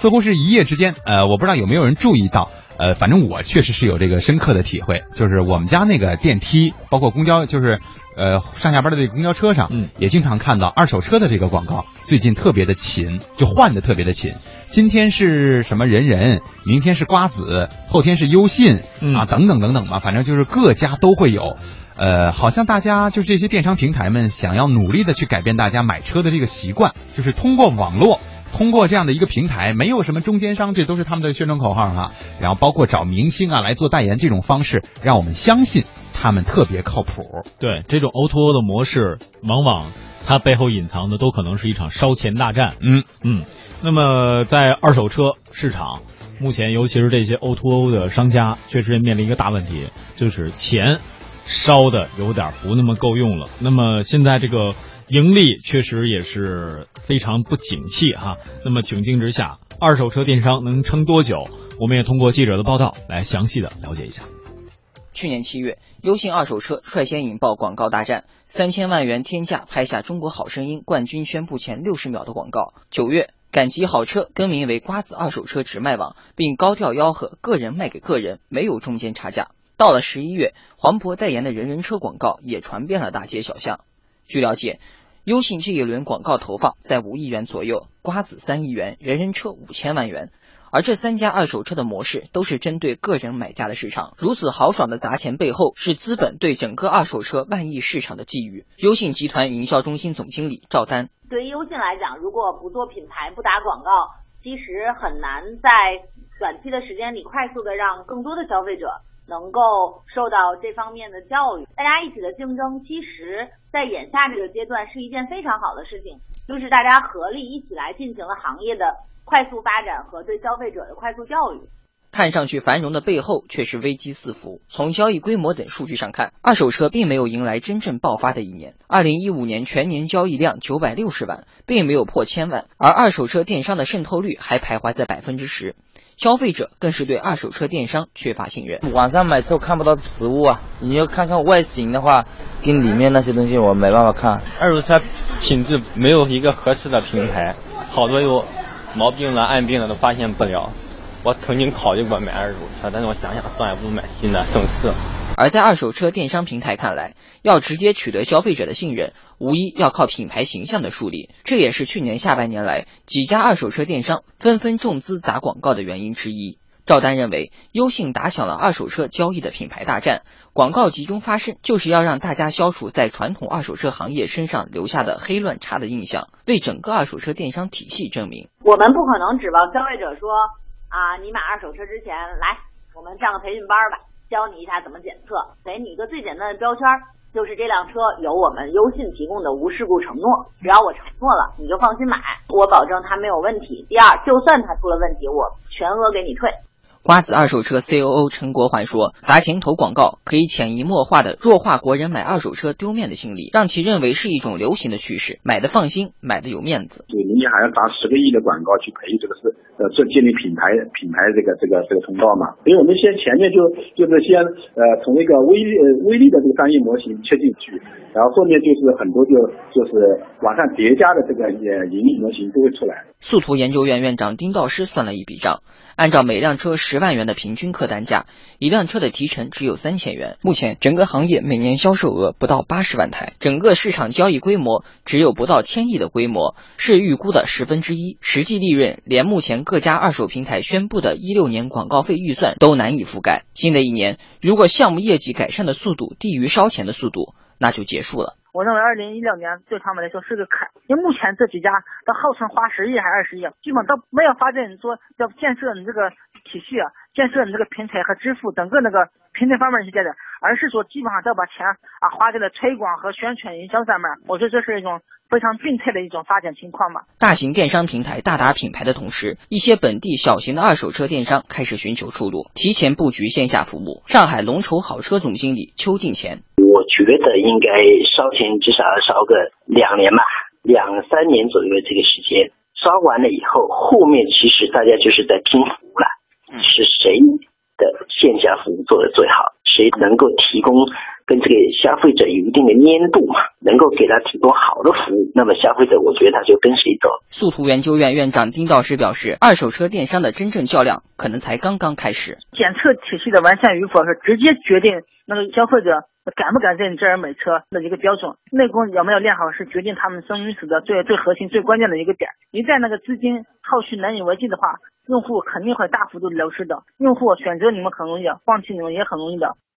似乎是一夜之间，呃，我不知道有没有人注意到，呃，反正我确实是有这个深刻的体会，就是我们家那个电梯，包括公交，就是呃上下班的这个公交车上，嗯，也经常看到二手车的这个广告，最近特别的勤，就换的特别的勤。今天是什么人人，明天是瓜子，后天是优信，嗯啊，等等等等吧，反正就是各家都会有。呃，好像大家就是这些电商平台们想要努力的去改变大家买车的这个习惯，就是通过网络。通过这样的一个平台，没有什么中间商，这都是他们的宣传口号哈。然后包括找明星啊来做代言这种方式，让我们相信他们特别靠谱。对这种 O to O 的模式，往往它背后隐藏的都可能是一场烧钱大战。嗯嗯，那么在二手车市场，目前尤其是这些 O to O 的商家，确实也面临一个大问题，就是钱烧的有点不那么够用了。那么现在这个盈利确实也是非常不景气哈。那么窘境之下，二手车电商能撑多久？我们也通过记者的报道来详细的了解一下。去年七月，优信二手车率先引爆广告大战，三千万元天价拍下《中国好声音》冠军宣布前六十秒的广告。九月，赶集好车更名为瓜子二手车直卖网，并高调吆喝个人卖给个人，没有中间差价。到了十一月，黄渤代言的人人车广告也传遍了大街小巷。据了解，优信这一轮广告投放在五亿元左右，瓜子三亿元，人人车五千万元。而这三家二手车的模式都是针对个人买家的市场，如此豪爽的砸钱背后是资本对整个二手车万亿市场的觊觎。优信集团营销中心总经理赵丹，对于优信来讲，如果不做品牌、不打广告，其实很难在短期的时间里快速的让更多的消费者能够受到这方面的教育。大家一起的竞争，其实在眼下这个阶段是一件非常好的事情，就是大家合力一起来进行了行业的。快速发展和对消费者的快速教育，看上去繁荣的背后却是危机四伏。从交易规模等数据上看，二手车并没有迎来真正爆发的一年。二零一五年全年交易量九百六十万，并没有破千万，而二手车电商的渗透率还徘徊在百分之十，消费者更是对二手车电商缺乏信任。网上买车看不到实物啊，你要看看外形的话，跟里面那些东西我没办法看。二手车品质没有一个合适的平台，好多有。毛病了、暗病了都发现不了。我曾经考虑过买二手车，但是我想想算了，不如买新的省事。而在二手车电商平台看来，要直接取得消费者的信任，无疑要靠品牌形象的树立。这也是去年下半年来几家二手车电商纷纷重资砸广告的原因之一。赵丹认为，优信打响了二手车交易的品牌大战，广告集中发生，就是要让大家消除在传统二手车行业身上留下的黑乱差的印象，为整个二手车电商体系证明。我们不可能指望消费者说啊，你买二手车之前来，我们上个培训班吧，教你一下怎么检测，给你一个最简单的标签儿，就是这辆车有我们优信提供的无事故承诺，只要我承诺了，你就放心买，我保证它没有问题。第二，就算它出了问题，我全额给你退。瓜子二手车 COO 陈国环说：“砸钱投广告可以潜移默化的弱化国人买二手车丢面的心理，让其认为是一种流行的趋势，买的放心，买的有面子。对，人家还要砸十个亿的广告去培育这个是呃，这建立品牌品牌这个这个这个通道嘛？所以我们先前面就就是先呃从一个微呃微利的这个商业模型切进去，然后后面就是很多就就是往上叠加的这个呃盈利模型都会出来。”速图研究院院长丁道师算了一笔账，按照每辆车十万元的平均客单价，一辆车的提成只有三千元。目前整个行业每年销售额不到八十万台，整个市场交易规模只有不到千亿的规模，是预估的十分之一。实际利润连目前各家二手平台宣布的一六年广告费预算都难以覆盖。新的一年，如果项目业绩改善的速度低于烧钱的速度，那就结束了。我认为二零一六年对他们来说是个坎，因为目前这几家都号称花十亿还是二十亿，基本都没有发展说要建设你这个体系啊，建设你这个平台和支付整个那个平台方面去建设，而是说基本上都要把钱啊花在了推广和宣传营销上面。我觉得这是一种非常病态的一种发展情况嘛。大型电商平台大打品牌的同时，一些本地小型的二手车电商开始寻求出路，提前布局线下服务。上海龙筹好车总经理邱进前。我觉得应该烧钱至少要烧个两年吧，两三年左右的这个时间，烧完了以后，后面其实大家就是在拼服务了，是谁的线下服务做的最好，谁能够提供跟这个消费者有一定的粘度嘛，能够给他提供好的服务，那么消费者我觉得他就跟谁走。速途研究院院长丁道师表示，二手车电商的真正较量可能才刚刚开始。检测体系的完善与否是直接决定那个消费者敢不敢在你这儿买车的一个标准。内功有没有练好是决定他们生与死的最最核心、最关键的一个点。一旦那个资金后续难以为继的话，用户肯定会大幅度流失的。用户选择你们很容易，放弃你们也很容易的。